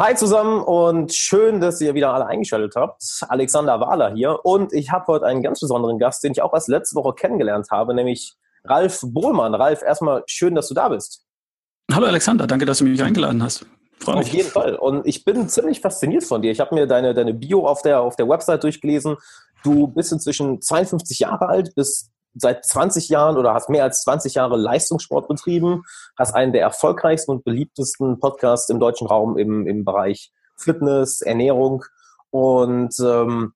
Hi zusammen und schön, dass ihr wieder alle eingeschaltet habt. Alexander Wahler hier und ich habe heute einen ganz besonderen Gast, den ich auch erst letzte Woche kennengelernt habe, nämlich Ralf Bohlmann. Ralf, erstmal schön, dass du da bist. Hallo Alexander, danke, dass du mich eingeladen hast. Freue mich. Auf jeden Fall. Und ich bin ziemlich fasziniert von dir. Ich habe mir deine, deine Bio auf der, auf der Website durchgelesen. Du bist inzwischen 52 Jahre alt, bist seit 20 Jahren oder hast mehr als 20 Jahre Leistungssport betrieben, hast einen der erfolgreichsten und beliebtesten Podcasts im deutschen Raum im, im Bereich Fitness, Ernährung. Und ähm,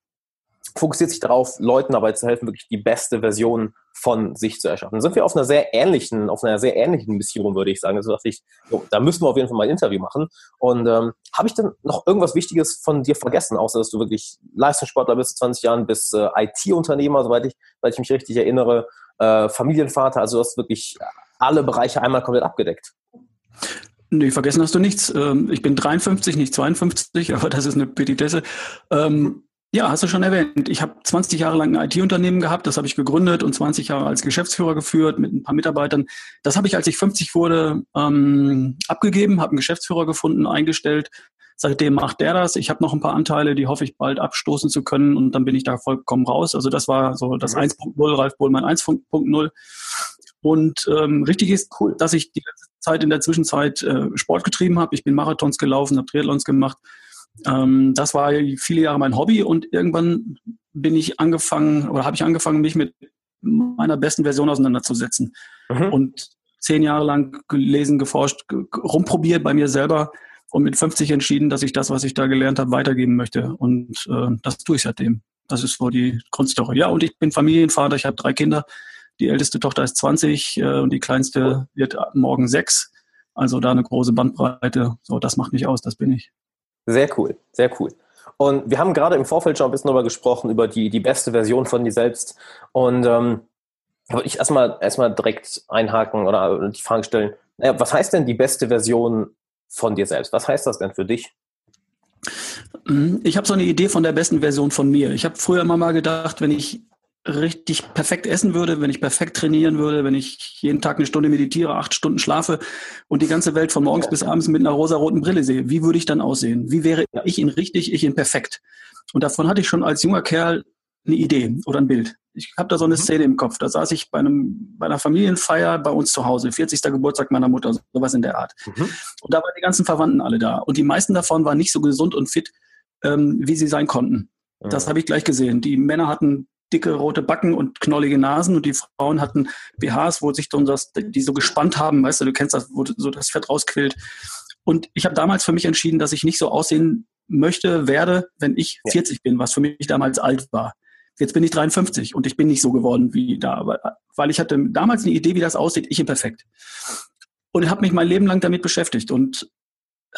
fokussiert sich darauf, Leuten dabei zu helfen, wirklich die beste Version von sich zu erschaffen. Sind wir auf einer sehr ähnlichen, auf einer sehr ähnlichen Mission, würde ich sagen. Also dachte ich, so, da müssen wir auf jeden Fall mal ein Interview machen. Und ähm, habe ich denn noch irgendwas Wichtiges von dir vergessen, außer dass du wirklich Leistungssportler bist, 20 Jahren, bist äh, IT-Unternehmer, soweit ich, soweit ich mich richtig erinnere, äh, Familienvater, also du hast wirklich alle Bereiche einmal komplett abgedeckt. Nee, vergessen hast du nichts. Ähm, ich bin 53, nicht 52, aber das ist eine Petitesse. Ähm, ja, hast du schon erwähnt. Ich habe 20 Jahre lang ein IT-Unternehmen gehabt, das habe ich gegründet und 20 Jahre als Geschäftsführer geführt mit ein paar Mitarbeitern. Das habe ich, als ich 50 wurde, ähm, abgegeben, habe einen Geschäftsführer gefunden, eingestellt. Seitdem macht der das. Ich habe noch ein paar Anteile, die hoffe ich bald abstoßen zu können und dann bin ich da vollkommen raus. Also das war so das 1.0, mhm. Ralf Bohlmann 1.0. Und ähm, richtig ist, cool. dass ich die ganze Zeit in der Zwischenzeit äh, Sport getrieben habe. Ich bin Marathons gelaufen, habe Triathlons gemacht ähm, das war viele Jahre mein Hobby und irgendwann bin ich angefangen oder habe ich angefangen, mich mit meiner besten Version auseinanderzusetzen. Mhm. Und zehn Jahre lang gelesen, geforscht, rumprobiert bei mir selber und mit 50 entschieden, dass ich das, was ich da gelernt habe, weitergeben möchte. Und äh, das tue ich seitdem. Das ist wohl die Grundstory. Ja, und ich bin Familienvater, ich habe drei Kinder. Die älteste Tochter ist 20 äh, und die kleinste wird morgen sechs. Also da eine große Bandbreite. So, das macht mich aus, das bin ich. Sehr cool, sehr cool. Und wir haben gerade im Vorfeld schon ein bisschen darüber gesprochen, über die, die beste Version von dir selbst. Und ähm, würde ich erstmal erstmal direkt einhaken oder die Frage stellen, naja, was heißt denn die beste Version von dir selbst? Was heißt das denn für dich? Ich habe so eine Idee von der besten Version von mir. Ich habe früher immer mal gedacht, wenn ich richtig perfekt essen würde, wenn ich perfekt trainieren würde, wenn ich jeden Tag eine Stunde meditiere, acht Stunden schlafe und die ganze Welt von morgens bis abends mit einer rosaroten Brille sehe, wie würde ich dann aussehen? Wie wäre ich in richtig, ich in perfekt? Und davon hatte ich schon als junger Kerl eine Idee oder ein Bild. Ich habe da so eine mhm. Szene im Kopf. Da saß ich bei, einem, bei einer Familienfeier bei uns zu Hause, 40. Geburtstag meiner Mutter, sowas in der Art. Mhm. Und da waren die ganzen Verwandten alle da. Und die meisten davon waren nicht so gesund und fit, ähm, wie sie sein konnten. Das mhm. habe ich gleich gesehen. Die Männer hatten dicke rote Backen und knollige Nasen und die Frauen hatten BHs, wo sich dann das, die so gespannt haben, weißt du, du kennst das, wo so das Fett rausquillt. Und ich habe damals für mich entschieden, dass ich nicht so aussehen möchte, werde, wenn ich ja. 40 bin, was für mich damals alt war. Jetzt bin ich 53 und ich bin nicht so geworden wie da, weil ich hatte damals eine Idee, wie das aussieht, ich imperfekt. Und habe mich mein Leben lang damit beschäftigt und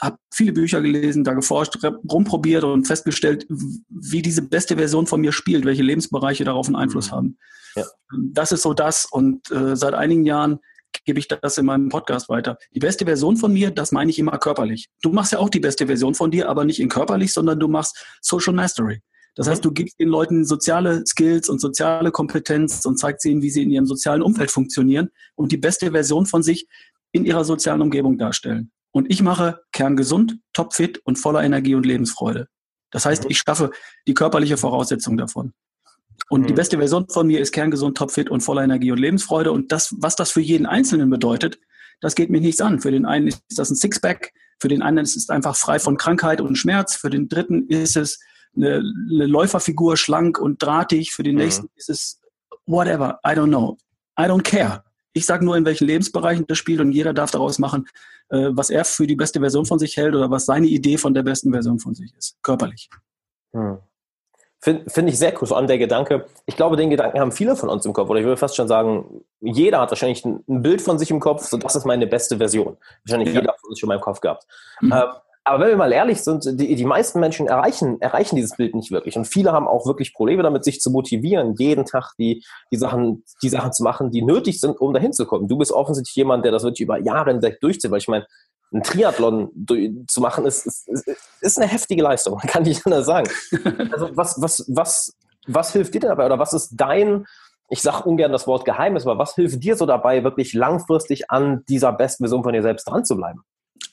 habe viele Bücher gelesen, da geforscht, rumprobiert und festgestellt, wie diese beste Version von mir spielt, welche Lebensbereiche darauf einen Einfluss mhm. haben. Ja. Das ist so das und äh, seit einigen Jahren gebe ich das in meinem Podcast weiter. Die beste Version von mir, das meine ich immer körperlich. Du machst ja auch die beste Version von dir, aber nicht in körperlich, sondern du machst Social Mastery. Das heißt, mhm. du gibst den Leuten soziale Skills und soziale Kompetenz und zeigst ihnen, wie sie in ihrem sozialen Umfeld funktionieren und die beste Version von sich in ihrer sozialen Umgebung darstellen. Und ich mache kerngesund, topfit und voller Energie und Lebensfreude. Das heißt, mhm. ich schaffe die körperliche Voraussetzung davon. Und mhm. die beste Version von mir ist kerngesund, topfit und voller Energie und Lebensfreude. Und das, was das für jeden Einzelnen bedeutet, das geht mich nichts an. Für den einen ist das ein Sixpack, für den anderen ist es einfach frei von Krankheit und Schmerz, für den dritten ist es eine, eine Läuferfigur, schlank und drahtig, für den mhm. nächsten ist es whatever, I don't know. I don't care. Ich sage nur, in welchen Lebensbereichen das spielt und jeder darf daraus machen, äh, was er für die beste Version von sich hält oder was seine Idee von der besten Version von sich ist, körperlich. Hm. Finde find ich sehr cool, vor allem der Gedanke. Ich glaube, den Gedanken haben viele von uns im Kopf. Oder ich würde fast schon sagen, jeder hat wahrscheinlich ein, Bild von sich im Kopf, so das ist meine beste Version. Wahrscheinlich ja. jeder von uns schon mal im Kopf gehabt. Mhm. Ähm, aber wenn wir mal ehrlich sind, die, die meisten Menschen erreichen, erreichen dieses Bild nicht wirklich. Und viele haben auch wirklich Probleme damit, sich zu motivieren, jeden Tag die, die, Sachen, die Sachen zu machen, die nötig sind, um dahin zu kommen. Du bist offensichtlich jemand, der das wirklich über Jahre hinweg durchzieht, weil ich meine, ein Triathlon zu machen, ist, ist, ist eine heftige Leistung, kann ich anders sagen. Also was, was, was, was hilft dir denn dabei? Oder was ist dein, ich sage ungern das Wort Geheimnis, aber was hilft dir so dabei, wirklich langfristig an dieser besten Version von dir selbst dran zu bleiben?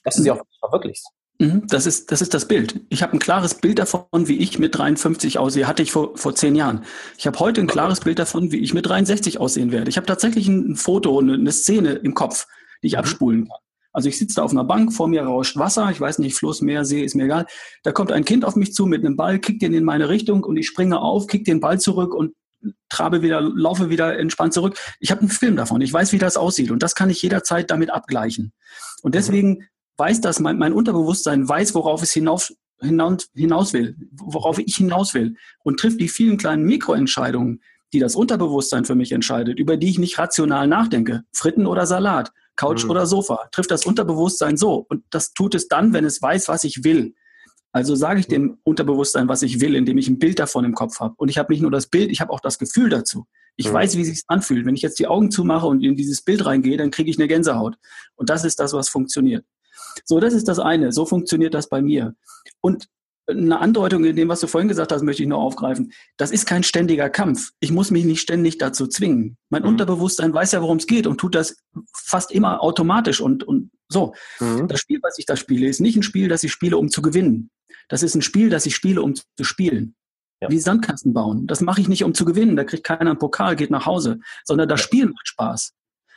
Dass du sie auch verwirklichst? Mhm, das ist, das ist das Bild. Ich habe ein klares Bild davon, wie ich mit 53 aussehe. Hatte ich vor, vor zehn Jahren. Ich habe heute ein klares Bild davon, wie ich mit 63 aussehen werde. Ich habe tatsächlich ein Foto, eine, eine Szene im Kopf, die ich mhm. abspulen kann. Also ich sitze da auf einer Bank, vor mir rauscht Wasser, ich weiß nicht, Fluss, Meer, See, ist mir egal. Da kommt ein Kind auf mich zu mit einem Ball, kickt den in meine Richtung und ich springe auf, kick den Ball zurück und trabe wieder, laufe wieder entspannt zurück. Ich habe einen Film davon. Ich weiß, wie das aussieht und das kann ich jederzeit damit abgleichen. Und deswegen weiß das, mein, mein Unterbewusstsein weiß, worauf es hinauf, hinaus, hinaus will, worauf ich hinaus will und trifft die vielen kleinen Mikroentscheidungen, die das Unterbewusstsein für mich entscheidet, über die ich nicht rational nachdenke. Fritten oder Salat, Couch mhm. oder Sofa, trifft das Unterbewusstsein so. Und das tut es dann, wenn es weiß, was ich will. Also sage ich dem Unterbewusstsein, was ich will, indem ich ein Bild davon im Kopf habe. Und ich habe nicht nur das Bild, ich habe auch das Gefühl dazu. Ich mhm. weiß, wie es sich anfühlt. Wenn ich jetzt die Augen zumache und in dieses Bild reingehe, dann kriege ich eine Gänsehaut. Und das ist das, was funktioniert. So, das ist das eine. So funktioniert das bei mir. Und eine Andeutung in dem, was du vorhin gesagt hast, möchte ich nur aufgreifen. Das ist kein ständiger Kampf. Ich muss mich nicht ständig dazu zwingen. Mein mhm. Unterbewusstsein weiß ja, worum es geht und tut das fast immer automatisch und, und so. Mhm. Das Spiel, was ich da spiele, ist nicht ein Spiel, das ich spiele, um zu gewinnen. Das ist ein Spiel, das ich spiele, um zu spielen. Ja. Wie Sandkasten bauen. Das mache ich nicht, um zu gewinnen. Da kriegt keiner einen Pokal, geht nach Hause. Sondern das ja. Spiel macht Spaß.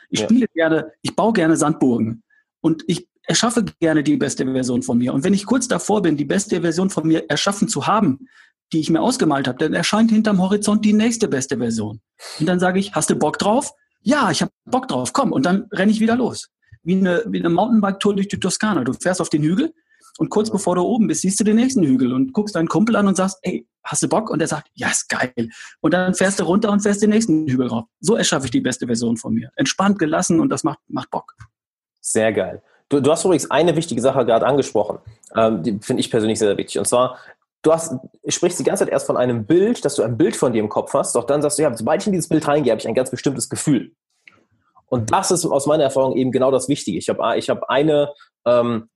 Ich ja. spiele gerne, ich baue gerne Sandburgen. Und ich erschaffe gerne die beste Version von mir. Und wenn ich kurz davor bin, die beste Version von mir erschaffen zu haben, die ich mir ausgemalt habe, dann erscheint hinterm Horizont die nächste beste Version. Und dann sage ich, hast du Bock drauf? Ja, ich habe Bock drauf, komm. Und dann renne ich wieder los. Wie eine, wie eine Mountainbike-Tour durch die Toskana. Du fährst auf den Hügel und kurz bevor du oben bist, siehst du den nächsten Hügel und guckst deinen Kumpel an und sagst, ey, hast du Bock? Und er sagt, ja, ist geil. Und dann fährst du runter und fährst den nächsten Hügel rauf. So erschaffe ich die beste Version von mir. Entspannt, gelassen und das macht, macht Bock. Sehr geil. Du, du hast übrigens eine wichtige Sache gerade angesprochen, ähm, die finde ich persönlich sehr, sehr wichtig. Und zwar, du hast, sprichst die ganze Zeit erst von einem Bild, dass du ein Bild von dir im Kopf hast, doch dann sagst du, ja, sobald ich in dieses Bild reingehe, habe ich ein ganz bestimmtes Gefühl. Und das ist aus meiner Erfahrung eben genau das Wichtige. Ich habe ich hab eine, ähm,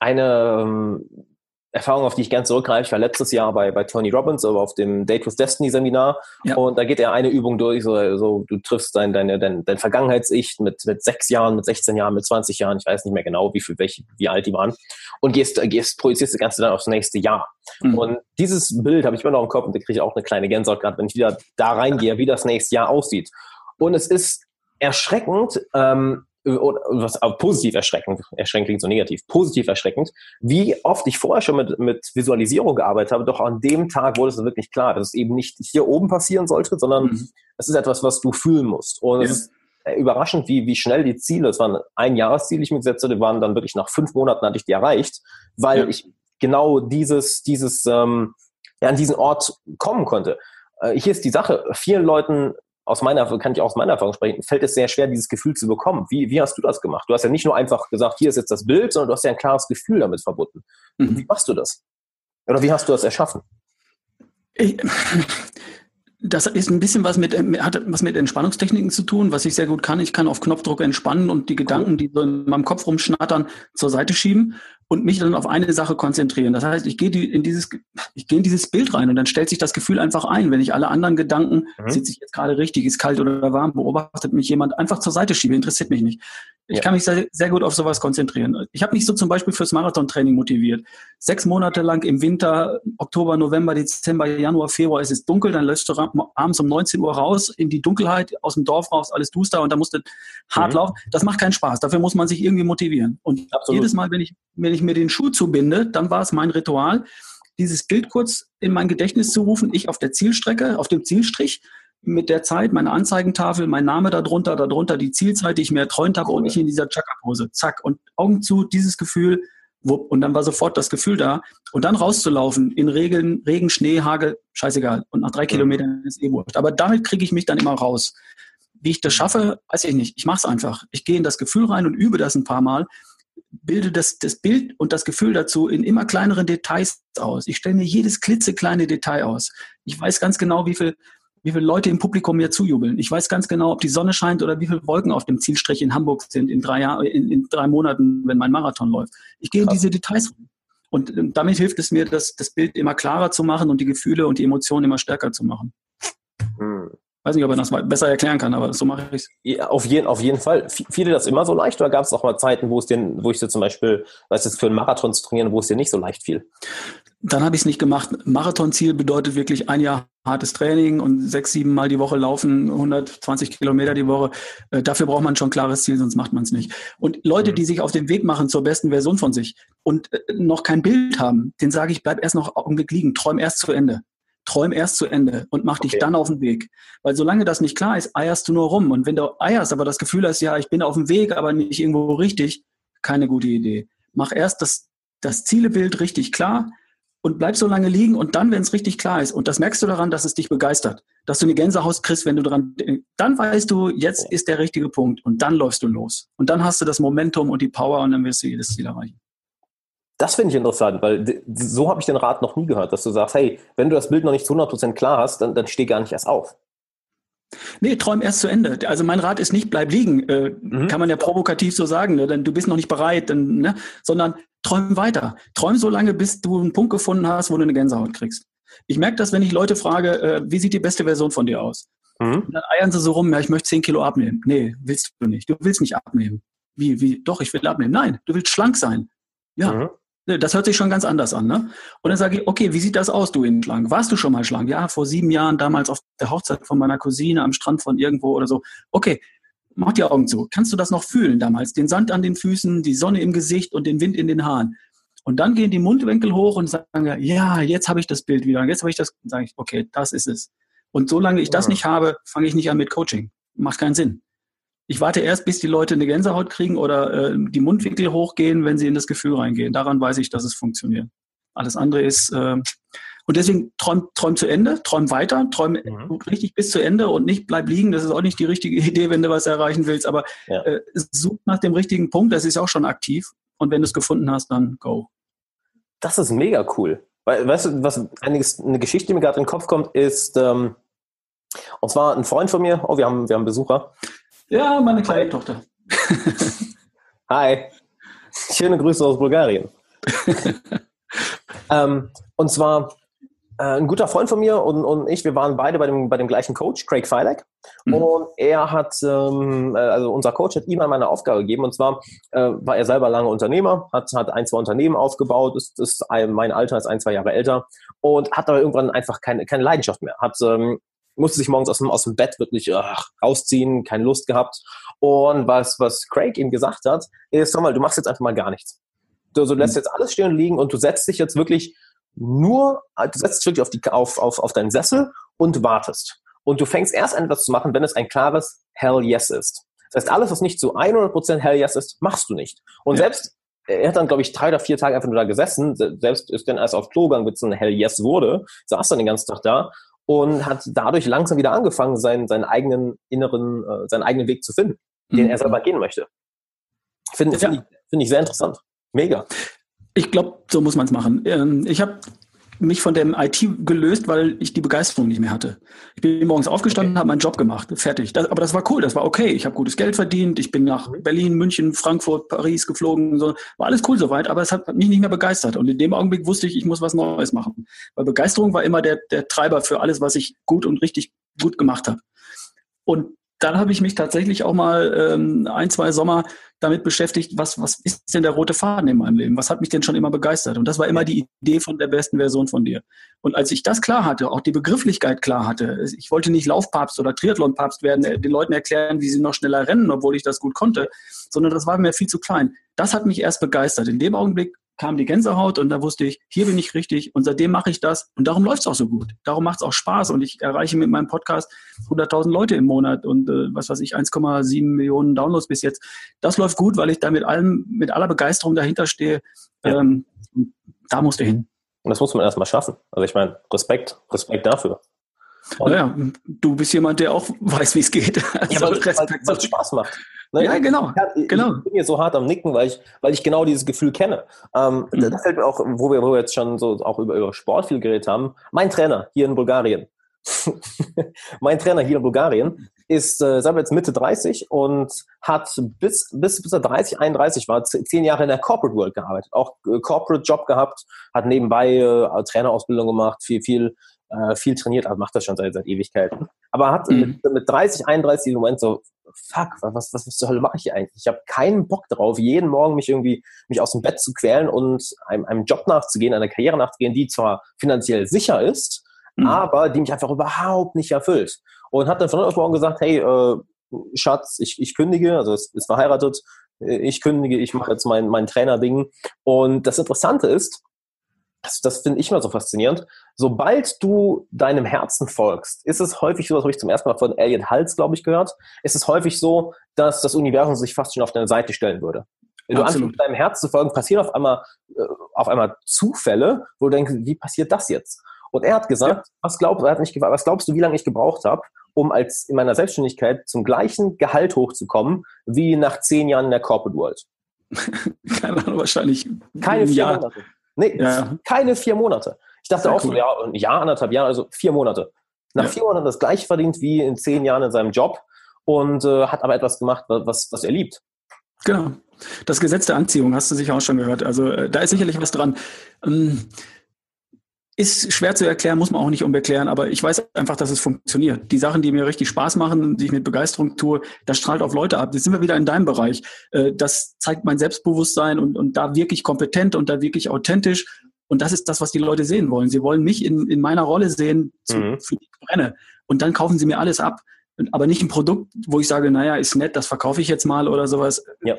eine ähm, Erfahrung, auf die ich gerne zurückgreife. Ich war letztes Jahr bei, bei Tony Robbins, aber auf dem Date with Destiny Seminar. Ja. Und da geht er eine Übung durch, so, so du triffst dein, deine, dein, dein Vergangenheits-Ich mit, mit sechs Jahren, mit 16 Jahren, mit 20 Jahren, ich weiß nicht mehr genau, wie viel, welche, wie alt die waren. Und gehst, gehst, projizierst das Ganze dann aufs nächste Jahr. Mhm. Und dieses Bild habe ich immer noch im Kopf und da kriege ich auch eine kleine Gänsehaut gerade, wenn ich wieder da reingehe, wie das nächste Jahr aussieht. Und es ist erschreckend, ähm, was positiv erschreckend, erschreckend klingt so negativ, positiv erschreckend, wie oft ich vorher schon mit, mit Visualisierung gearbeitet habe, doch an dem Tag wurde es wirklich klar, dass es eben nicht hier oben passieren sollte, sondern mhm. es ist etwas, was du fühlen musst. Und ja. es ist überraschend, wie, wie schnell die Ziele, es waren ein Jahresziel, die ich mir gesetzt hatte, waren dann wirklich nach fünf Monaten hatte ich die erreicht, weil ja. ich genau dieses, dieses, ähm, ja, an diesen Ort kommen konnte. Äh, hier ist die Sache, vielen Leuten aus meiner, kann ich auch aus meiner Erfahrung sprechen, fällt es sehr schwer, dieses Gefühl zu bekommen. Wie, wie hast du das gemacht? Du hast ja nicht nur einfach gesagt, hier ist jetzt das Bild, sondern du hast ja ein klares Gefühl damit verbunden. Mhm. Wie machst du das? Oder wie hast du das erschaffen? Ich, das ist ein bisschen was mit, hat was mit Entspannungstechniken zu tun, was ich sehr gut kann. Ich kann auf Knopfdruck entspannen und die Gedanken, die so in meinem Kopf rumschnattern, zur Seite schieben und mich dann auf eine Sache konzentrieren. Das heißt, ich gehe in dieses, ich gehe in dieses Bild rein und dann stellt sich das Gefühl einfach ein. Wenn ich alle anderen Gedanken, mhm. sitze ich jetzt gerade richtig, ist kalt oder warm, beobachtet mich jemand, einfach zur Seite schiebe, interessiert mich nicht. Ich ja. kann mich sehr, sehr, gut auf sowas konzentrieren. Ich habe mich so zum Beispiel fürs Marathontraining motiviert. Sechs Monate lang im Winter, Oktober, November, Dezember, Januar, Februar ist es dunkel, dann läufst du abends um 19 Uhr raus in die Dunkelheit, aus dem Dorf raus, alles duster und da musst du hart mhm. laufen. Das macht keinen Spaß. Dafür muss man sich irgendwie motivieren. Und Absolut. jedes Mal, wenn ich, wenn ich mir den Schuh zubinde, dann war es mein Ritual, dieses Bild kurz in mein Gedächtnis zu rufen, ich auf der Zielstrecke, auf dem Zielstrich mit der Zeit, meine Anzeigentafel, mein Name darunter, darunter die Zielzeit, die ich mir erträumt habe und ich in dieser Chaka-Pose. Zack. Und Augen zu, dieses Gefühl, wupp, und dann war sofort das Gefühl da. Und dann rauszulaufen in Regen, Regen, Schnee, Hagel, scheißegal. Und nach drei Kilometern ist eh wurscht. Aber damit kriege ich mich dann immer raus. Wie ich das schaffe, weiß ich nicht. Ich mache es einfach. Ich gehe in das Gefühl rein und übe das ein paar Mal bilde das, das Bild und das Gefühl dazu in immer kleineren Details aus. Ich stelle mir jedes klitzekleine Detail aus. Ich weiß ganz genau, wie viel wie viele Leute im Publikum mir zujubeln. Ich weiß ganz genau, ob die Sonne scheint oder wie viele Wolken auf dem Zielstrich in Hamburg sind in drei, Jahr, in, in drei Monaten, wenn mein Marathon läuft. Ich gehe in diese Details rein. Und damit hilft es mir, das, das Bild immer klarer zu machen und die Gefühle und die Emotionen immer stärker zu machen. Hm. Weiß nicht, ob er das besser erklären kann, aber so mache ich es. Ja, auf, jeden, auf jeden Fall. Fiel dir das immer so leicht oder gab es auch mal Zeiten, wo es dir, wo ich dir zum Beispiel, weiß jetzt für einen Marathon zu trainieren, wo es dir nicht so leicht fiel? Dann habe ich es nicht gemacht. Marathonziel bedeutet wirklich ein Jahr hartes Training und sechs, sieben Mal die Woche laufen, 120 Kilometer die Woche. Äh, dafür braucht man schon ein klares Ziel, sonst macht man es nicht. Und Leute, mhm. die sich auf den Weg machen zur besten Version von sich und äh, noch kein Bild haben, den sage ich, bleib erst noch Augenblick liegen, träum erst zu Ende träum erst zu Ende und mach okay. dich dann auf den Weg. Weil solange das nicht klar ist, eierst du nur rum. Und wenn du eierst, aber das Gefühl hast, ja, ich bin auf dem Weg, aber nicht irgendwo richtig, keine gute Idee. Mach erst das, das Zielebild richtig klar und bleib so lange liegen und dann, wenn es richtig klar ist, und das merkst du daran, dass es dich begeistert, dass du eine Gänsehaus kriegst, wenn du dran, dann weißt du, jetzt ist der richtige Punkt und dann läufst du los. Und dann hast du das Momentum und die Power und dann wirst du jedes Ziel erreichen. Das finde ich interessant, weil so habe ich den Rat noch nie gehört, dass du sagst, hey, wenn du das Bild noch nicht zu 100% klar hast, dann, dann steh gar nicht erst auf. Nee, träum erst zu Ende. Also mein Rat ist nicht, bleib liegen. Äh, mhm. Kann man ja provokativ so sagen, ne? denn du bist noch nicht bereit, denn, ne? sondern träum weiter. Träum so lange, bis du einen Punkt gefunden hast, wo du eine Gänsehaut kriegst. Ich merke das, wenn ich Leute frage, äh, wie sieht die beste Version von dir aus? Mhm. dann eiern sie so rum, ja, ich möchte 10 Kilo abnehmen. Nee, willst du nicht. Du willst nicht abnehmen. Wie, wie? Doch, ich will abnehmen. Nein, du willst schlank sein. Ja, mhm. Das hört sich schon ganz anders an, ne? Und dann sage ich, okay, wie sieht das aus, du in schlank? Warst du schon mal schlank? Ja, vor sieben Jahren, damals auf der Hochzeit von meiner Cousine am Strand von irgendwo oder so. Okay, mach die Augen zu. Kannst du das noch fühlen damals? Den Sand an den Füßen, die Sonne im Gesicht und den Wind in den Haaren. Und dann gehen die Mundwinkel hoch und sagen, ja, jetzt habe ich das Bild wieder. Jetzt habe ich das, sage ich, okay, das ist es. Und solange ich das nicht habe, fange ich nicht an mit Coaching. Macht keinen Sinn. Ich warte erst, bis die Leute eine Gänsehaut kriegen oder äh, die Mundwinkel hochgehen, wenn sie in das Gefühl reingehen. Daran weiß ich, dass es funktioniert. Alles andere ist äh, und deswegen träum, träum zu Ende, träum weiter, träum mhm. richtig bis zu Ende und nicht bleib liegen. Das ist auch nicht die richtige Idee, wenn du was erreichen willst. Aber ja. äh, such nach dem richtigen Punkt. Das ist auch schon aktiv. Und wenn du es gefunden hast, dann go. Das ist mega cool. Weil, weißt du, was einiges, eine Geschichte, die mir gerade in den Kopf kommt, ist, ähm, und zwar ein Freund von mir, oh, wir haben, wir haben Besucher, ja, meine kleine Tochter. Hi. Schöne Grüße aus Bulgarien. ähm, und zwar ein guter Freund von mir und, und ich, wir waren beide bei dem, bei dem gleichen Coach, Craig Feilek. Mhm. Und er hat, ähm, äh, also unser Coach hat ihm einmal eine Aufgabe gegeben. Und zwar äh, war er selber lange Unternehmer, hat, hat ein, zwei Unternehmen aufgebaut, ist, ist ein, mein Alter ist ein, zwei Jahre älter und hat aber irgendwann einfach keine, keine Leidenschaft mehr. Hat ähm, musste sich morgens aus dem, aus dem Bett wirklich ach, rausziehen, keine Lust gehabt. Und was, was Craig ihm gesagt hat, ist, sag mal, du machst jetzt einfach mal gar nichts. Du, du lässt mhm. jetzt alles stehen und liegen und du setzt dich jetzt wirklich nur, du setzt dich wirklich auf, die, auf, auf, auf deinen Sessel und wartest. Und du fängst erst an, etwas zu machen, wenn es ein klares Hell Yes ist. Das heißt, alles, was nicht zu 100% Hell Yes ist, machst du nicht. Und ja. selbst, er hat dann, glaube ich, drei oder vier Tage einfach nur da gesessen, selbst ist dann erst auf Klo gegangen, bis es ein Hell Yes wurde, saß dann den ganzen Tag da und hat dadurch langsam wieder angefangen, seinen, seinen eigenen inneren, äh, seinen eigenen Weg zu finden, mhm. den er selber gehen möchte. Finde ja. find ich, find ich sehr interessant. Mega. Ich glaube, so muss man es machen. Ähm, ich habe mich von dem IT gelöst, weil ich die Begeisterung nicht mehr hatte. Ich bin morgens aufgestanden, okay. habe meinen Job gemacht, fertig. Das, aber das war cool, das war okay. Ich habe gutes Geld verdient, ich bin nach mhm. Berlin, München, Frankfurt, Paris geflogen, so. war alles cool soweit, aber es hat mich nicht mehr begeistert. Und in dem Augenblick wusste ich, ich muss was Neues machen. Weil Begeisterung war immer der, der Treiber für alles, was ich gut und richtig gut gemacht habe. Und dann habe ich mich tatsächlich auch mal ähm, ein, zwei Sommer damit beschäftigt, was, was ist denn der rote Faden in meinem Leben? Was hat mich denn schon immer begeistert? Und das war immer die Idee von der besten Version von dir. Und als ich das klar hatte, auch die Begrifflichkeit klar hatte, ich wollte nicht Laufpapst oder Triathlonpapst werden, äh, den Leuten erklären, wie sie noch schneller rennen, obwohl ich das gut konnte, sondern das war mir viel zu klein. Das hat mich erst begeistert. In dem Augenblick kam die Gänsehaut und da wusste ich, hier bin ich richtig und seitdem mache ich das und darum läuft es auch so gut. Darum macht es auch Spaß und ich erreiche mit meinem Podcast 100.000 Leute im Monat und äh, was weiß ich, 1,7 Millionen Downloads bis jetzt. Das läuft gut, weil ich da mit allem, mit aller Begeisterung dahinter stehe. Ja. Ähm, da musst du hin. Und das muss man erstmal schaffen. Also ich meine, Respekt, Respekt dafür. Naja, du bist jemand, der auch weiß, wie es geht. Also ja, weil, Respekt, weil es Spaß macht. Ne? Ja, genau. Ich, genau. ich bin hier so hart am Nicken, weil ich, weil ich genau dieses Gefühl kenne. Ähm, mhm. Da fällt mir auch, wo wir, wo wir jetzt schon so auch über, über Sport viel geredet haben, mein Trainer hier in Bulgarien. mein Trainer hier in Bulgarien ist äh, selber jetzt Mitte 30 und hat bis, bis, bis er 30, 31 war, zehn Jahre in der Corporate World gearbeitet. Auch äh, Corporate Job gehabt, hat nebenbei äh, Trainerausbildung gemacht, viel, viel äh, viel trainiert, also macht das schon seit, seit Ewigkeiten. Aber hat mhm. mit, mit 30, 31 im Moment so, fuck, was, was, was zur Hölle mache ich hier eigentlich? Ich habe keinen Bock drauf, jeden Morgen mich irgendwie mich aus dem Bett zu quälen und einem, einem Job nachzugehen, einer Karriere nachzugehen, die zwar finanziell sicher ist, mhm. aber die mich einfach überhaupt nicht erfüllt. Und hat dann von heute auf morgen gesagt, hey, äh, Schatz, ich, ich kündige, also es ist verheiratet, ich kündige, ich mache jetzt mein, mein Trainer-Ding. Und das Interessante ist, das, das finde ich mal so faszinierend. Sobald du deinem Herzen folgst, ist es häufig so, das habe ich zum ersten Mal von Elliot Hals, glaube ich, gehört, ist es häufig so, dass das Universum sich fast schon auf deine Seite stellen würde. Wenn du anfängst, deinem Herzen zu folgen, passieren auf einmal, äh, auf einmal Zufälle, wo du denkst, wie passiert das jetzt? Und er hat gesagt, ja. was, glaubst, er hat mich gefragt, was glaubst du, wie lange ich gebraucht habe, um als in meiner Selbstständigkeit zum gleichen Gehalt hochzukommen, wie nach zehn Jahren in der Corporate World? Keine Ahnung, wahrscheinlich. Keine vier Jahr. Monate. Nee, ja. keine vier Monate. Ich dachte Sehr auch cool. so, ja, ein Jahr, anderthalb Jahre, also vier Monate. Nach ja. vier Monaten das gleiche verdient wie in zehn Jahren in seinem Job und äh, hat aber etwas gemacht, was, was er liebt. Genau. Das Gesetz der Anziehung hast du sicher auch schon gehört. Also äh, da ist sicherlich was dran. Ähm, ist schwer zu erklären, muss man auch nicht umerklären, aber ich weiß einfach, dass es funktioniert. Die Sachen, die mir richtig Spaß machen, die ich mit Begeisterung tue, das strahlt auf Leute ab. Jetzt sind wir wieder in deinem Bereich. Äh, das zeigt mein Selbstbewusstsein und, und da wirklich kompetent und da wirklich authentisch. Und das ist das, was die Leute sehen wollen. Sie wollen mich in, in meiner Rolle sehen, zu, mhm. für die ich brenne. Und dann kaufen sie mir alles ab. Aber nicht ein Produkt, wo ich sage, naja, ist nett, das verkaufe ich jetzt mal oder sowas. Ja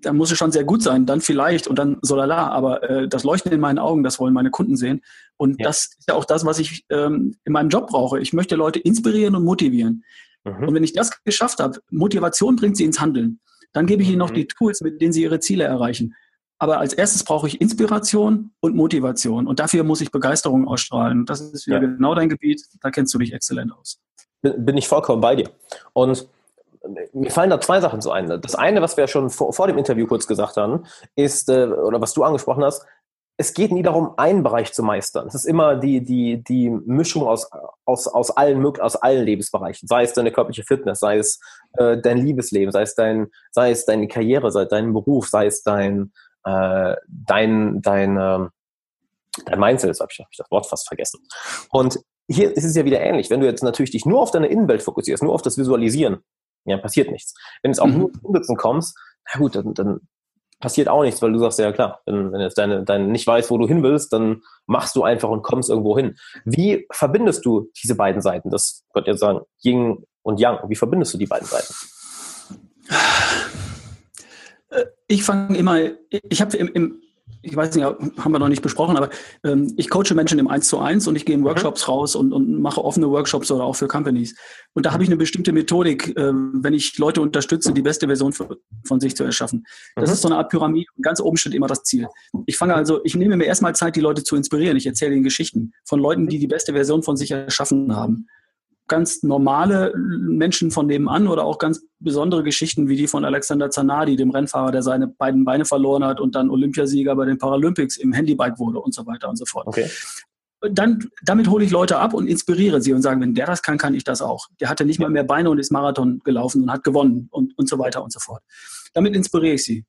da muss es schon sehr gut sein, dann vielleicht und dann so lala, aber äh, das Leuchten in meinen Augen, das wollen meine Kunden sehen. Und ja. das ist ja auch das, was ich ähm, in meinem Job brauche. Ich möchte Leute inspirieren und motivieren. Mhm. Und wenn ich das geschafft habe, Motivation bringt sie ins Handeln. Dann gebe ich ihnen noch mhm. die Tools, mit denen sie ihre Ziele erreichen. Aber als erstes brauche ich Inspiration und Motivation. Und dafür muss ich Begeisterung ausstrahlen. Das ist wieder ja. genau dein Gebiet. Da kennst du dich exzellent aus. Bin ich vollkommen bei dir. Und mir fallen da zwei Sachen zu ein. Das eine, was wir schon vor, vor dem Interview kurz gesagt haben, ist, äh, oder was du angesprochen hast, es geht nie darum, einen Bereich zu meistern. Es ist immer die, die, die Mischung aus, aus, aus, allen, aus allen Lebensbereichen. Sei es deine körperliche Fitness, sei es äh, dein Liebesleben, sei es, dein, sei es deine Karriere, sei es dein Beruf, sei es dein, äh, dein, dein, äh, dein Mindset, habe ich, hab ich das Wort fast vergessen. Und hier ist es ja wieder ähnlich. Wenn du jetzt natürlich dich nur auf deine Innenwelt fokussierst, nur auf das Visualisieren, ja, passiert nichts. Wenn es auch mhm. nur zum Umsetzen kommst, na gut, dann, dann passiert auch nichts, weil du sagst, ja klar, wenn, wenn jetzt deine, deine nicht weißt, wo du hin willst, dann machst du einfach und kommst irgendwo hin. Wie verbindest du diese beiden Seiten? Das könnte jetzt sagen, Yin und Yang. Wie verbindest du die beiden Seiten? Äh, ich fange immer, ich habe im, im ich weiß nicht, haben wir noch nicht besprochen, aber ähm, ich coache Menschen im 1 zu 1 und ich gehe in mhm. Workshops mhm. raus und, und mache offene Workshops oder auch für Companies. Und da habe ich eine bestimmte Methodik, äh, wenn ich Leute unterstütze, die beste Version für, von sich zu erschaffen. Das mhm. ist so eine Art Pyramide und ganz oben steht immer das Ziel. Ich fange also, ich nehme mir erstmal Zeit, die Leute zu inspirieren. Ich erzähle ihnen Geschichten von Leuten, die die beste Version von sich erschaffen haben ganz normale Menschen von nebenan oder auch ganz besondere Geschichten wie die von Alexander Zanardi, dem Rennfahrer, der seine beiden Beine verloren hat und dann Olympiasieger bei den Paralympics im Handybike wurde und so weiter und so fort. Okay. Dann, damit hole ich Leute ab und inspiriere sie und sage, wenn der das kann, kann ich das auch. Der hatte nicht mal mehr Beine und ist Marathon gelaufen und hat gewonnen und, und so weiter und so fort. Damit inspiriere ich sie.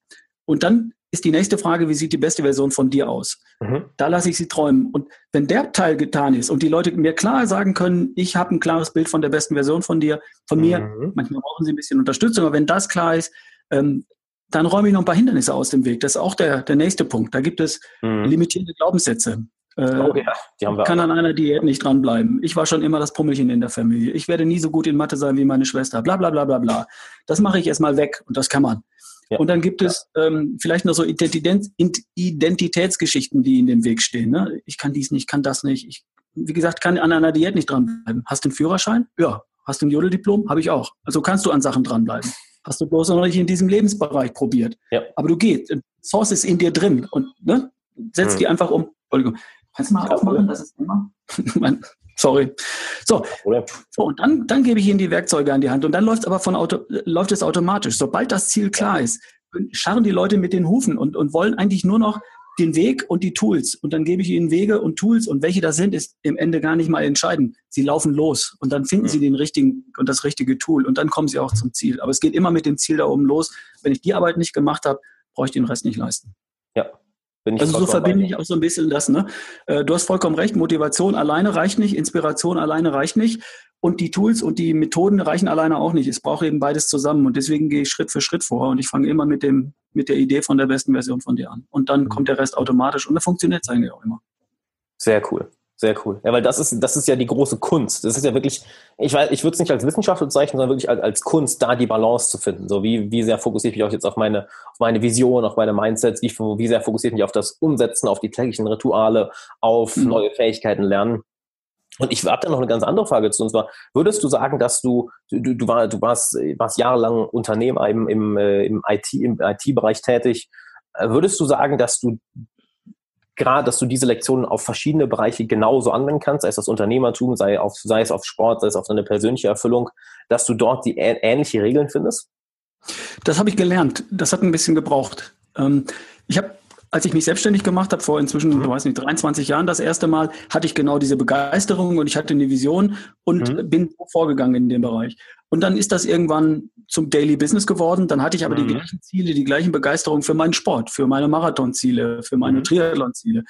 Und dann ist die nächste Frage, wie sieht die beste Version von dir aus? Mhm. Da lasse ich sie träumen. Und wenn der Teil getan ist und die Leute mir klar sagen können, ich habe ein klares Bild von der besten Version von dir, von mir, mhm. manchmal brauchen sie ein bisschen Unterstützung, aber wenn das klar ist, ähm, dann räume ich noch ein paar Hindernisse aus dem Weg. Das ist auch der, der nächste Punkt. Da gibt es mhm. limitierende Glaubenssätze. Äh, oh ja, die haben wir kann an einer Diät nicht dranbleiben. Ich war schon immer das Pummelchen in der Familie. Ich werde nie so gut in Mathe sein wie meine Schwester. Bla bla bla bla bla. Das mache ich erstmal weg und das kann man. Ja. Und dann gibt es ähm, vielleicht noch so Identitäts Identitätsgeschichten, die in dem Weg stehen. Ne? Ich kann dies nicht, kann das nicht. Ich, wie gesagt, kann an einer Diät nicht dranbleiben. Hast du einen Führerschein? Ja. Hast du ein Jodeldiplom? Habe ich auch. Also kannst du an Sachen dranbleiben. Hast du bloß noch nicht in diesem Lebensbereich probiert. Ja. Aber du gehst. Source ist in dir drin und ne, setz mhm. die einfach um. Entschuldigung. Kannst du mal aufmachen? Das ist immer. Sorry. So, so und dann, dann gebe ich Ihnen die Werkzeuge an die Hand und dann läuft es aber von Auto, läuft es automatisch. Sobald das Ziel klar ist, scharren die Leute mit den Hufen und, und wollen eigentlich nur noch den Weg und die Tools. Und dann gebe ich ihnen Wege und Tools und welche das sind, ist im Ende gar nicht mal entscheidend. Sie laufen los und dann finden sie den richtigen und das richtige Tool und dann kommen sie auch zum Ziel. Aber es geht immer mit dem Ziel da oben los. Wenn ich die Arbeit nicht gemacht habe, brauche ich den Rest nicht leisten. Ja, also so verbinde ich auch so ein bisschen das. Ne? Äh, du hast vollkommen recht, Motivation alleine reicht nicht, Inspiration alleine reicht nicht und die Tools und die Methoden reichen alleine auch nicht. Es braucht eben beides zusammen und deswegen gehe ich Schritt für Schritt vor und ich fange immer mit dem mit der Idee von der besten Version von dir an und dann mhm. kommt der Rest automatisch und dann funktioniert es eigentlich auch immer. Sehr cool. Sehr cool. Ja, weil das ist, das ist ja die große Kunst. Das ist ja wirklich, ich weiß, ich würde es nicht als Wissenschaft bezeichnen, sondern wirklich als, als Kunst, da die Balance zu finden. So wie, wie sehr fokussiere ich mich auch jetzt auf meine, auf meine Vision, auf meine Mindsets, wie, wie sehr fokussiere ich mich auf das Umsetzen, auf die täglichen Rituale, auf mhm. neue Fähigkeiten lernen. Und ich habe da noch eine ganz andere Frage zu. Und zwar, würdest du sagen, dass du, du, du, war, du warst, warst jahrelang Unternehmer im, im, äh, im IT, im IT-Bereich tätig. Äh, würdest du sagen, dass du gerade, dass du diese Lektionen auf verschiedene Bereiche genauso anwenden kannst, sei es das Unternehmertum, sei, auf, sei es auf Sport, sei es auf deine persönliche Erfüllung, dass du dort die ähnliche Regeln findest? Das habe ich gelernt. Das hat ein bisschen gebraucht. Ähm, ich habe als ich mich selbstständig gemacht habe, vor inzwischen, mhm. ich weiß nicht, 23 Jahren das erste Mal, hatte ich genau diese Begeisterung und ich hatte eine Vision und mhm. bin vorgegangen in dem Bereich. Und dann ist das irgendwann zum Daily Business geworden. Dann hatte ich aber mhm. die gleichen Ziele, die gleichen Begeisterung für meinen Sport, für meine Marathonziele, für meine mhm. Triathlonziele.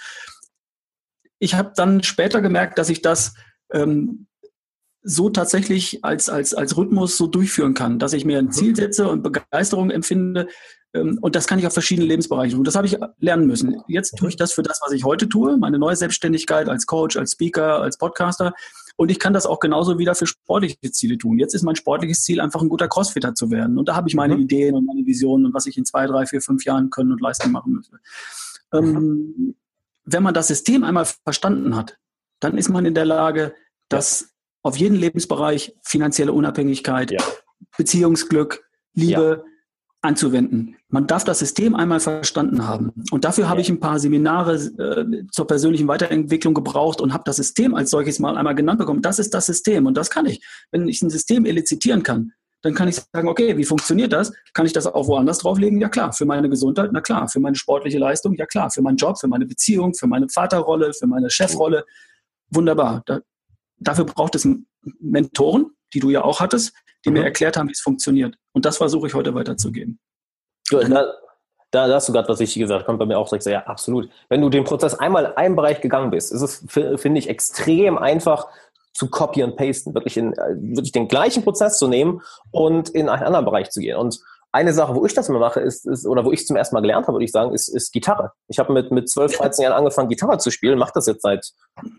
Ich habe dann später gemerkt, dass ich das ähm, so tatsächlich als, als, als Rhythmus so durchführen kann, dass ich mir ein mhm. Ziel setze und Begeisterung empfinde. Ähm, und das kann ich auf verschiedene Lebensbereiche tun. Das habe ich lernen müssen. Jetzt tue ich das für das, was ich heute tue, meine neue Selbstständigkeit als Coach, als Speaker, als Podcaster. Und ich kann das auch genauso wieder für sportliche Ziele tun. Jetzt ist mein sportliches Ziel, einfach ein guter Crossfitter zu werden. Und da habe ich meine mhm. Ideen und meine Visionen und was ich in zwei, drei, vier, fünf Jahren können und leisten machen möchte. Ähm, wenn man das System einmal verstanden hat, dann ist man in der Lage, das. Auf jeden Lebensbereich, finanzielle Unabhängigkeit, ja. Beziehungsglück, Liebe, ja anzuwenden. Man darf das System einmal verstanden haben. Und dafür habe ich ein paar Seminare äh, zur persönlichen Weiterentwicklung gebraucht und habe das System als solches mal einmal genannt bekommen. Das ist das System und das kann ich. Wenn ich ein System elizitieren kann, dann kann ich sagen, okay, wie funktioniert das? Kann ich das auch woanders drauflegen? Ja klar. Für meine Gesundheit? Na klar. Für meine sportliche Leistung? Ja klar. Für meinen Job, für meine Beziehung, für meine Vaterrolle, für meine Chefrolle? Wunderbar. Da, dafür braucht es Mentoren, die du ja auch hattest, die mhm. mir erklärt haben, wie es funktioniert. Und das versuche ich heute weiterzugeben. Da, da, da hast du gerade was Wichtiges gesagt, kommt bei mir auch direkt so, ja, absolut. Wenn du den Prozess einmal in einem Bereich gegangen bist, ist es, finde ich, extrem einfach zu copy und pasten, wirklich, in, äh, wirklich den gleichen Prozess zu nehmen und in einen anderen Bereich zu gehen. Und eine Sache, wo ich das immer mache, ist, ist oder wo ich zum ersten Mal gelernt habe, würde ich sagen, ist, ist Gitarre. Ich habe mit, mit 12, 13 Jahren angefangen, Gitarre zu spielen, mache das jetzt seit,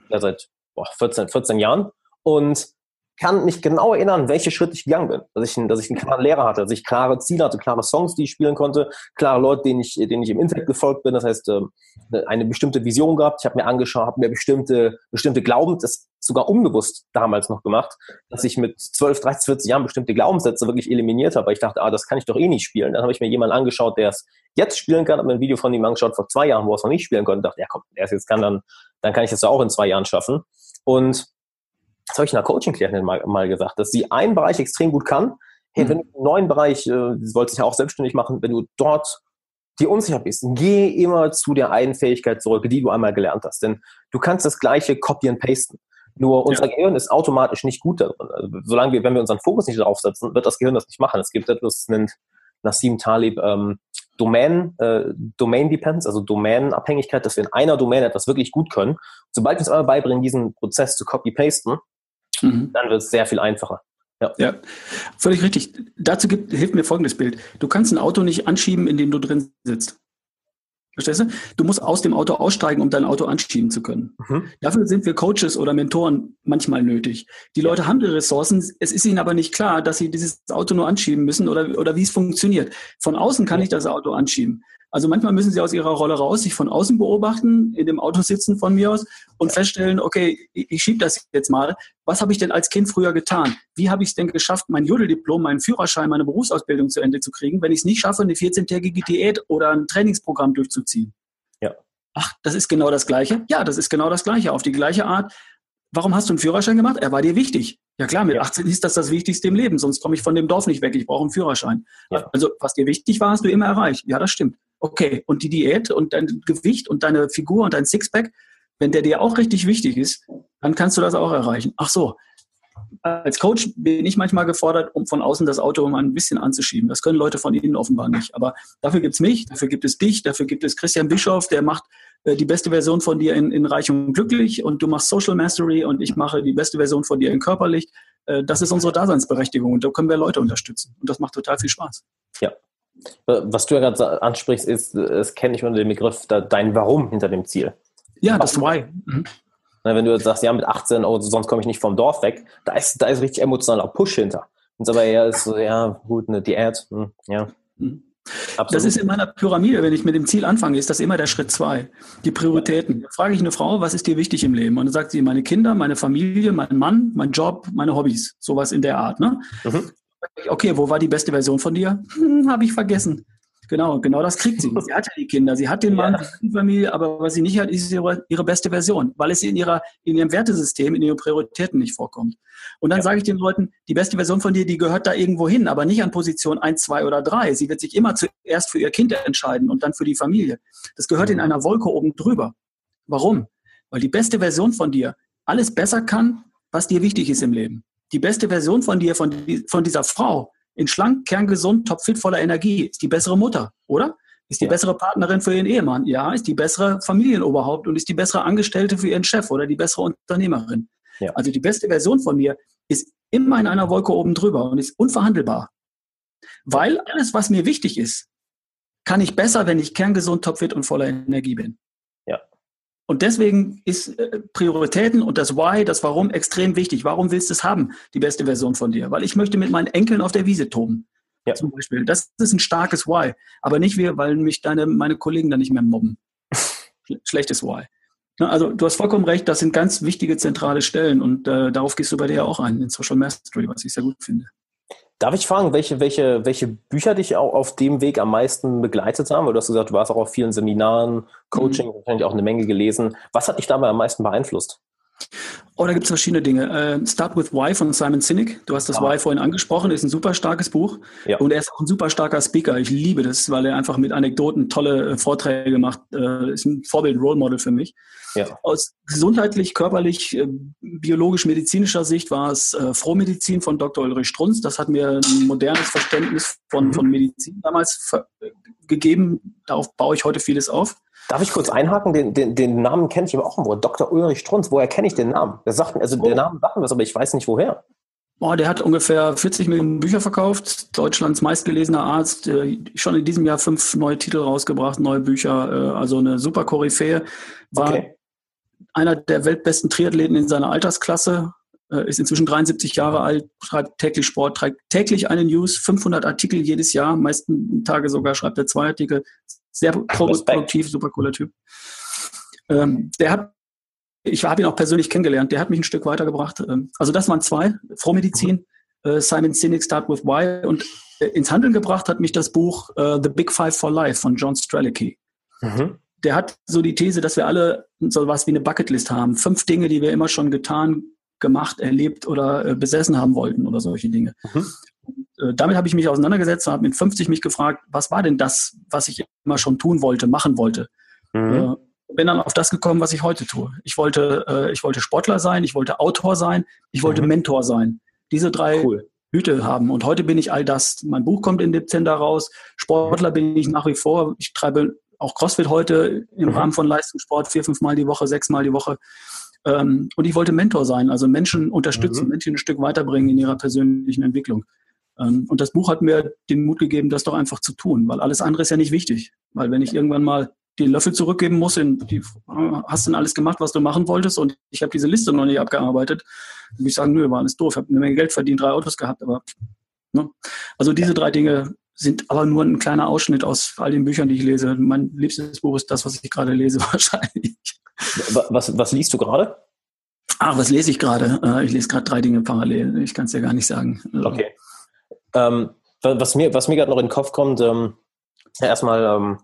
ja, seit boah, 14, 14 Jahren. Und kann mich genau erinnern, welche Schritte ich gegangen bin. Dass ich, dass ich einen klaren Lehrer hatte, dass ich klare Ziele hatte, klare Songs, die ich spielen konnte, klare Leute, denen ich, denen ich im Internet gefolgt bin. Das heißt, ähm, eine bestimmte Vision gehabt. Ich habe mir angeschaut, habe mir bestimmte, bestimmte Glauben, sogar unbewusst damals noch gemacht, dass ich mit 12, 13, 14 Jahren bestimmte Glaubenssätze wirklich eliminiert habe. Weil ich dachte, ah, das kann ich doch eh nicht spielen. Dann habe ich mir jemanden angeschaut, der es jetzt spielen kann, habe mir ein Video von ihm angeschaut vor zwei Jahren, wo er es noch nicht spielen konnte. dachte, ja komm, der es jetzt kann, dann, dann kann ich das ja auch in zwei Jahren schaffen. Und das habe ich einer Coaching-Klientin mal, mal gesagt, dass sie einen Bereich extrem gut kann. Hey, mhm. wenn du einen neuen Bereich, äh, sie wollte sich ja auch selbstständig machen, wenn du dort dir unsicher bist, geh immer zu der einen Fähigkeit zurück, die du einmal gelernt hast. Denn du kannst das gleiche copy and pasten. Nur unser ja. Gehirn ist automatisch nicht gut darin. Also, solange wir, wenn wir unseren Fokus nicht darauf setzen, wird das Gehirn das nicht machen. Es gibt etwas, das nennt Nassim Talib ähm, Domain, äh, Domain Depends, also Domänenabhängigkeit, dass wir in einer Domain etwas wirklich gut können. Sobald wir uns aber beibringen, diesen Prozess zu copy-pasten, mhm. dann wird es sehr viel einfacher. Ja. ja, völlig richtig. Dazu gibt, hilft mir folgendes Bild. Du kannst ein Auto nicht anschieben, in dem du drin sitzt. Verstehst du? Du musst aus dem Auto aussteigen, um dein Auto anschieben zu können. Mhm. Dafür sind wir Coaches oder Mentoren manchmal nötig. Die Leute haben die Ressourcen, es ist ihnen aber nicht klar, dass sie dieses Auto nur anschieben müssen oder, oder wie es funktioniert. Von außen kann ich das Auto anschieben. Also manchmal müssen sie aus ihrer Rolle raus, sich von außen beobachten, in dem Auto sitzen von mir aus und feststellen, okay, ich, schiebe das jetzt mal. Was habe ich denn als Kind früher getan? Wie habe ich es denn geschafft, mein Jodeldiplom, meinen Führerschein, meine Berufsausbildung zu Ende zu kriegen, wenn ich es nicht schaffe, eine 14-tägige Diät oder ein Trainingsprogramm durchzuziehen? Ja. Ach, das ist genau das Gleiche? Ja, das ist genau das Gleiche. Auf die gleiche Art. Warum hast du einen Führerschein gemacht? Er war dir wichtig. Ja klar, mit ja. 18 ist das das Wichtigste im Leben, sonst komme ich von dem Dorf nicht weg. Ich brauche einen Führerschein. Ja. Also was dir wichtig war, hast du immer erreicht. Ja, das stimmt. Okay, und die Diät und dein Gewicht und deine Figur und dein Sixpack, wenn der dir auch richtig wichtig ist, dann kannst du das auch erreichen. Ach so, als Coach bin ich manchmal gefordert, um von außen das Auto mal ein bisschen anzuschieben. Das können Leute von Ihnen offenbar nicht. Aber dafür gibt es mich, dafür gibt es dich, dafür gibt es Christian Bischoff, der macht die beste Version von dir in, in Reich und Glücklich und du machst Social Mastery und ich mache die beste Version von dir in Körperlich. Äh, das ist unsere Daseinsberechtigung und da können wir Leute unterstützen. Und das macht total viel Spaß. Ja. Äh, was du ja gerade ansprichst, ist, das kenne ich unter dem Begriff dein Warum hinter dem Ziel. Ja, das Why. Mhm. Wenn du sagst, ja, mit 18, oh, sonst komme ich nicht vom Dorf weg, da ist, da ist richtig emotionaler Push hinter. Und aber eher ist so, ja, gut, eine Diät, hm, ja. Mhm. Absolut. Das ist in meiner Pyramide, wenn ich mit dem Ziel anfange, ist das immer der Schritt zwei. Die Prioritäten. Da frage ich eine Frau, was ist dir wichtig im Leben? Und dann sagt sie, meine Kinder, meine Familie, mein Mann, mein Job, meine Hobbys. Sowas in der Art. Ne? Mhm. Okay, wo war die beste Version von dir? Hm, Habe ich vergessen. Genau, genau das kriegt sie. Sie hat ja die Kinder, sie hat den Mann, ja. die Familie, aber was sie nicht hat, ist ihre, ihre beste Version, weil es in, ihrer, in ihrem Wertesystem, in ihren Prioritäten nicht vorkommt. Und dann ja. sage ich den Leuten, die beste Version von dir, die gehört da irgendwo hin, aber nicht an Position 1, 2 oder 3. Sie wird sich immer zuerst für ihr Kind entscheiden und dann für die Familie. Das gehört in einer Wolke oben drüber. Warum? Weil die beste Version von dir alles besser kann, was dir wichtig ist im Leben. Die beste Version von dir, von, von dieser Frau, in schlank, kerngesund, topfit, voller Energie, ist die bessere Mutter, oder? Ist die ja. bessere Partnerin für ihren Ehemann? Ja. Ist die bessere Familienoberhaupt und ist die bessere Angestellte für ihren Chef oder die bessere Unternehmerin? Ja. Also die beste Version von mir ist immer in einer Wolke oben drüber und ist unverhandelbar. Weil alles, was mir wichtig ist, kann ich besser, wenn ich kerngesund, topfit und voller Energie bin. Und deswegen ist äh, Prioritäten und das Why, das Warum extrem wichtig. Warum willst du es haben, die beste Version von dir? Weil ich möchte mit meinen Enkeln auf der Wiese toben. Ja. Zum Beispiel. Das ist ein starkes Why. Aber nicht wir, weil mich deine, meine Kollegen dann nicht mehr mobben. Schlechtes Why. Also du hast vollkommen recht, das sind ganz wichtige zentrale Stellen und äh, darauf gehst du bei dir ja auch ein, in Social Mastery, was ich sehr gut finde. Darf ich fragen, welche, welche, welche Bücher dich auch auf dem Weg am meisten begleitet haben? Weil du hast gesagt, du warst auch auf vielen Seminaren, Coaching, mhm. wahrscheinlich auch eine Menge gelesen. Was hat dich dabei am meisten beeinflusst? Oh, da gibt es verschiedene Dinge. Äh, Start with Why von Simon Sinek. Du hast das ah. Why vorhin angesprochen, ist ein super starkes Buch. Ja. Und er ist auch ein super starker Speaker. Ich liebe das, weil er einfach mit Anekdoten tolle äh, Vorträge macht. Äh, ist ein Vorbild, Role Model für mich. Ja. Aus gesundheitlich, körperlich, äh, biologisch-medizinischer Sicht war es äh, Frohmedizin von Dr. Ulrich Strunz. Das hat mir ein modernes Verständnis von, mhm. von Medizin damals gegeben. Darauf baue ich heute vieles auf. Darf ich kurz einhaken? Den, den, den Namen kenne ich aber auch irgendwo. Dr. Ulrich Strunz. Woher kenne ich den Namen? Der sagt, also oh. der Name sagt mir was, aber ich weiß nicht woher. Oh, der hat ungefähr 40 Millionen Bücher verkauft, Deutschlands meistgelesener Arzt, äh, schon in diesem Jahr fünf neue Titel rausgebracht, neue Bücher, äh, also eine super Koryphäe. War okay einer der weltbesten Triathleten in seiner Altersklasse, äh, ist inzwischen 73 Jahre alt, schreibt täglich Sport, trägt täglich eine News, 500 Artikel jedes Jahr, meisten Tage sogar schreibt er zwei Artikel, sehr produktiv, super cooler Typ. Ähm, der hat, ich habe ihn auch persönlich kennengelernt, der hat mich ein Stück weitergebracht. Ähm, also das waren zwei, Frohmedizin, äh, Simon Sinek, Start with Why und äh, ins Handeln gebracht hat mich das Buch äh, The Big Five for Life von John Strelicky. Mhm der hat so die These, dass wir alle so was wie eine Bucketlist haben. Fünf Dinge, die wir immer schon getan, gemacht, erlebt oder äh, besessen haben wollten oder solche Dinge. Mhm. Und, äh, damit habe ich mich auseinandergesetzt und habe mit 50 mich gefragt, was war denn das, was ich immer schon tun wollte, machen wollte. Mhm. Äh, bin dann auf das gekommen, was ich heute tue. Ich wollte, äh, ich wollte Sportler sein, ich wollte Autor sein, ich wollte mhm. Mentor sein. Diese drei cool. Hüte haben. Und heute bin ich all das. Mein Buch kommt im Dezember raus. Sportler bin ich nach wie vor. Ich treibe auch CrossFit heute im mhm. Rahmen von Leistungssport vier, fünf Mal die Woche, sechs Mal die Woche. Ähm, und ich wollte Mentor sein, also Menschen unterstützen, mhm. Menschen ein Stück weiterbringen in ihrer persönlichen Entwicklung. Ähm, und das Buch hat mir den Mut gegeben, das doch einfach zu tun, weil alles andere ist ja nicht wichtig. Weil wenn ich irgendwann mal den Löffel zurückgeben muss, in die, hast du denn alles gemacht, was du machen wolltest und ich habe diese Liste noch nicht abgearbeitet, dann würde ich sagen, nö, war alles doof, habe eine Menge Geld verdient, drei Autos gehabt, aber ne? also diese drei Dinge sind aber nur ein kleiner Ausschnitt aus all den Büchern, die ich lese. Mein liebstes Buch ist das, was ich gerade lese, wahrscheinlich. Was, was liest du gerade? Ach, was lese ich gerade? Äh, ich lese gerade drei Dinge parallel. Ich kann es ja gar nicht sagen. Also okay. Ähm, was mir, was mir gerade noch in den Kopf kommt, ähm, ja, erstmal, ähm,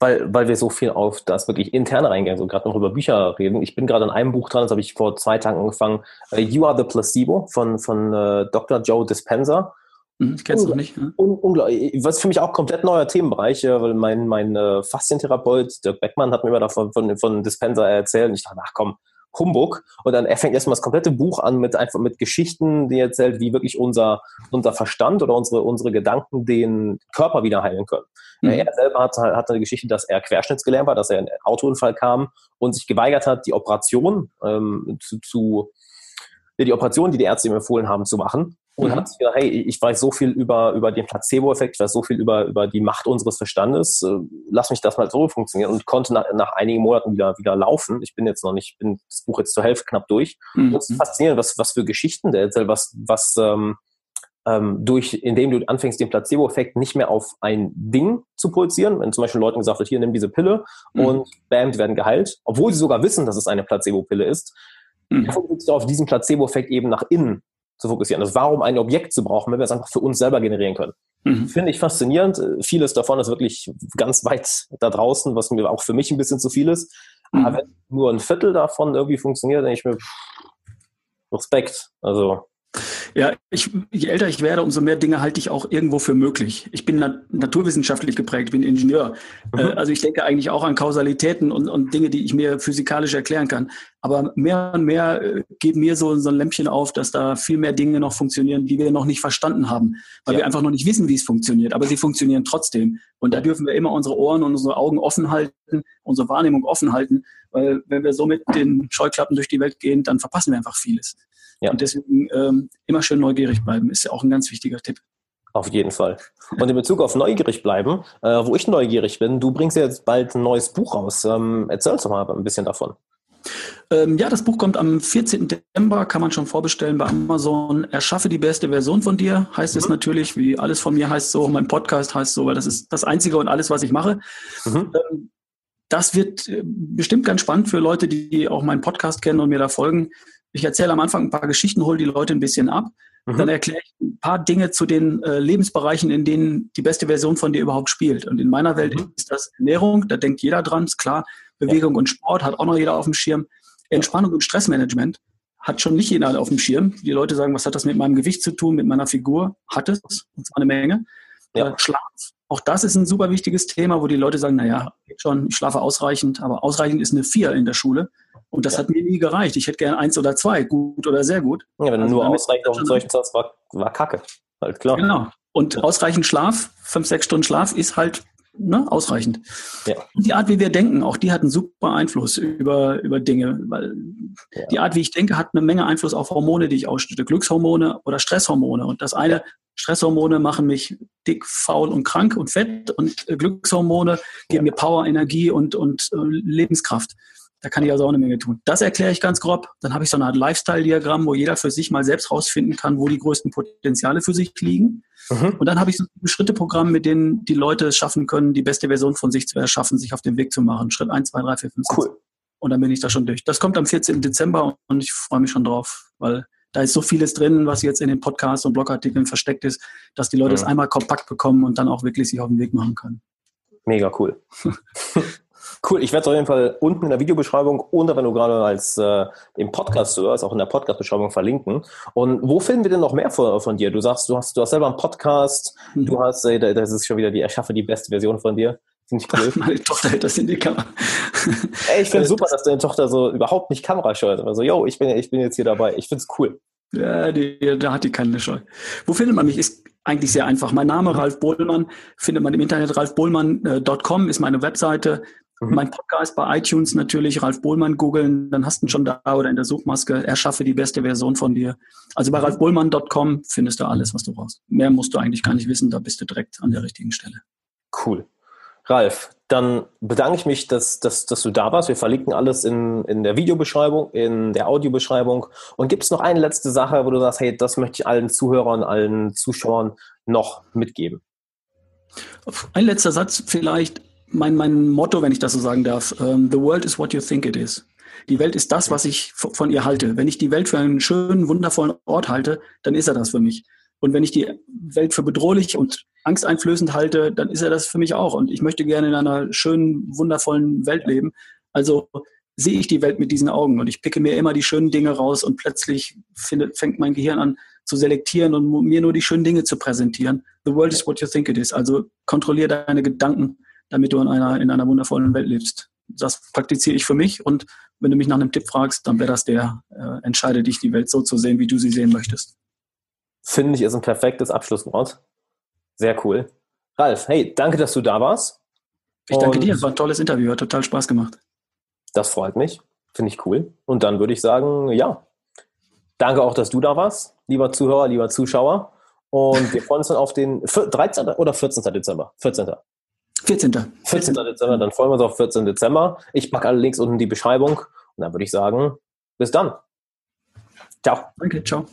weil, weil wir so viel auf das wirklich interne reingehen, so gerade noch über Bücher reden. Ich bin gerade an einem Buch dran, das habe ich vor zwei Tagen angefangen. Uh, you Are the Placebo von, von äh, Dr. Joe Dispenza. Ich kenne es noch nicht. Ne? Un unglaublich. Was für mich auch komplett neuer Themenbereich, weil mein, mein äh, Faszientherapeut, Dirk Beckmann, hat mir immer davon von, von Dispenser erzählt und ich dachte, ach komm, Humbug. Und dann er fängt erstmal das komplette Buch an mit einfach mit Geschichten, die erzählt, wie wirklich unser, unser Verstand oder unsere, unsere Gedanken den Körper wieder heilen können. Mhm. Er selber hat, hat eine Geschichte, dass er querschnittsgelähmt war, dass er in einen Autounfall kam und sich geweigert hat, die Operation ähm, zu, zu die Operation, die die Ärzte ihm empfohlen haben, zu machen. Und mhm. hat sich gedacht, hey, ich weiß so viel über, über den Placebo-Effekt, ich weiß so viel über, über die Macht unseres Verstandes, äh, lass mich das mal so funktionieren und konnte nach, nach einigen Monaten wieder, wieder laufen. Ich bin jetzt noch nicht, bin das Buch jetzt zur Hälfte knapp durch. Mhm. Und es ist faszinierend, was, was für Geschichten der erzählt, was, was, ähm, ähm, durch, indem du anfängst, den Placebo-Effekt nicht mehr auf ein Ding zu pulsieren, wenn zum Beispiel Leuten gesagt wird, hier nimm diese Pille mhm. und bam, die werden geheilt, obwohl sie sogar wissen, dass es eine Placebo-Pille ist, mhm. fokussiert auf diesen Placebo-Effekt eben nach innen zu fokussieren. Also warum ein Objekt zu brauchen, wenn wir es einfach für uns selber generieren können. Mhm. Finde ich faszinierend. Vieles davon ist wirklich ganz weit da draußen, was mir auch für mich ein bisschen zu viel ist. Mhm. Aber wenn nur ein Viertel davon irgendwie funktioniert, denke ich mir, Respekt. Also ja, ich, je älter ich werde, umso mehr Dinge halte ich auch irgendwo für möglich. Ich bin nat naturwissenschaftlich geprägt, bin Ingenieur. Mhm. Äh, also ich denke eigentlich auch an Kausalitäten und, und, Dinge, die ich mir physikalisch erklären kann. Aber mehr und mehr äh, geht mir so, so ein Lämpchen auf, dass da viel mehr Dinge noch funktionieren, die wir noch nicht verstanden haben, weil ja. wir einfach noch nicht wissen, wie es funktioniert. Aber sie funktionieren trotzdem. Und da dürfen wir immer unsere Ohren und unsere Augen offen halten, unsere Wahrnehmung offen halten, weil wenn wir so mit den Scheuklappen durch die Welt gehen, dann verpassen wir einfach vieles. Ja. Und deswegen ähm, immer schön neugierig bleiben, ist ja auch ein ganz wichtiger Tipp. Auf jeden Fall. Und in Bezug auf neugierig bleiben, äh, wo ich neugierig bin, du bringst ja jetzt bald ein neues Buch raus. Ähm, erzähl uns doch mal ein bisschen davon. Ähm, ja, das Buch kommt am 14. Dezember, kann man schon vorbestellen bei Amazon. Erschaffe die beste Version von dir, heißt mhm. es natürlich, wie alles von mir heißt so, mein Podcast heißt so, weil das ist das Einzige und alles, was ich mache. Mhm. Ähm, das wird äh, bestimmt ganz spannend für Leute, die auch meinen Podcast kennen und mir da folgen. Ich erzähle am Anfang ein paar Geschichten, hole die Leute ein bisschen ab. Mhm. Dann erkläre ich ein paar Dinge zu den äh, Lebensbereichen, in denen die beste Version von dir überhaupt spielt. Und in meiner Welt mhm. ist das Ernährung, da denkt jeder dran, ist klar. Bewegung ja. und Sport hat auch noch jeder auf dem Schirm. Entspannung und Stressmanagement hat schon nicht jeder auf dem Schirm. Die Leute sagen, was hat das mit meinem Gewicht zu tun, mit meiner Figur? Hat es, und zwar eine Menge. Ja. Äh, Schlaf, auch das ist ein super wichtiges Thema, wo die Leute sagen, naja, geht schon, ich schlafe ausreichend, aber ausreichend ist eine Vier in der Schule. Und das ja. hat mir nie gereicht. Ich hätte gerne eins oder zwei, gut oder sehr gut. Ja, wenn du also nur ausreichend auf dem Zeug war, war Kacke. Halt klar. Genau. Und ja. ausreichend Schlaf, fünf, sechs Stunden Schlaf ist halt ne, ausreichend. Ja. Die Art, wie wir denken, auch die hat einen super Einfluss über, über Dinge, weil ja. die Art, wie ich denke, hat eine Menge Einfluss auf Hormone, die ich ausschütte, Glückshormone oder Stresshormone. Und das eine, Stresshormone machen mich dick, faul und krank und fett und Glückshormone geben mir Power, Energie und, und äh, Lebenskraft. Da kann ich also auch eine Menge tun. Das erkläre ich ganz grob. Dann habe ich so eine Art Lifestyle-Diagramm, wo jeder für sich mal selbst rausfinden kann, wo die größten Potenziale für sich liegen. Mhm. Und dann habe ich so ein Schritteprogramm, mit denen die Leute es schaffen können, die beste Version von sich zu erschaffen, sich auf den Weg zu machen. Schritt 1, 2, 3, 4, 5, 6. Cool. Und dann bin ich da schon durch. Das kommt am 14. Dezember und ich freue mich schon drauf, weil da ist so vieles drin, was jetzt in den Podcasts und Blogartikeln versteckt ist, dass die Leute mhm. es einmal kompakt bekommen und dann auch wirklich sich auf den Weg machen können. Mega cool. Cool, ich werde es auf jeden Fall unten in der Videobeschreibung und wenn du gerade als äh, im Podcast hörst, auch in der Podcast-Beschreibung verlinken. Und wo finden wir denn noch mehr von, von dir? Du sagst, du hast, du hast selber einen Podcast, mhm. du hast, äh, das ist schon wieder die Erschaffe die beste Version von dir. Finde ich cool. Meine Tochter hält das in die Kamera. Ey, ich finde es super, dass deine Tochter so überhaupt nicht Kamera scheut. Also, yo, ich bin, ich bin jetzt hier dabei. Ich finde es cool. Ja, die, da hat die keine Scheu. Wo findet man mich? Ist eigentlich sehr einfach. Mein Name Ralf Bohlmann findet man im Internet. ralfbohlmann.com äh, ist meine Webseite. Mhm. Mein Podcast bei iTunes natürlich, Ralf Bohlmann googeln, dann hast du ihn schon da oder in der Suchmaske, erschaffe die beste Version von dir. Also bei mhm. ralfbohlmann.com findest du alles, was du brauchst. Mehr musst du eigentlich gar nicht wissen, da bist du direkt an der richtigen Stelle. Cool. Ralf, dann bedanke ich mich, dass, dass, dass du da warst. Wir verlinken alles in, in der Videobeschreibung, in der Audiobeschreibung. Und gibt es noch eine letzte Sache, wo du sagst, hey, das möchte ich allen Zuhörern, allen Zuschauern noch mitgeben? Ein letzter Satz vielleicht mein, mein Motto, wenn ich das so sagen darf. Um, the world is what you think it is. Die Welt ist das, was ich von ihr halte. Wenn ich die Welt für einen schönen, wundervollen Ort halte, dann ist er das für mich. Und wenn ich die Welt für bedrohlich und angsteinflößend halte, dann ist er das für mich auch. Und ich möchte gerne in einer schönen, wundervollen Welt leben. Also sehe ich die Welt mit diesen Augen und ich picke mir immer die schönen Dinge raus und plötzlich findet, fängt mein Gehirn an zu selektieren und mir nur die schönen Dinge zu präsentieren. The world is what you think it is. Also kontrolliere deine Gedanken damit du in einer, in einer wundervollen Welt lebst. das praktiziere ich für mich und wenn du mich nach einem Tipp fragst, dann wäre das der, äh, entscheide dich, die Welt so zu sehen, wie du sie sehen möchtest. Finde ich, ist ein perfektes Abschlusswort. Sehr cool. Ralf, hey, danke, dass du da warst. Ich danke und dir, es war ein tolles Interview, hat total Spaß gemacht. Das freut mich, finde ich cool. Und dann würde ich sagen, ja, danke auch, dass du da warst, lieber Zuhörer, lieber Zuschauer. Und wir freuen uns dann auf den 13. oder 14. Dezember? 14. 14. 14. Dezember, dann freuen wir uns auf 14. Dezember. Ich packe alle Links unten in die Beschreibung und dann würde ich sagen, bis dann. Ciao. Danke, ciao.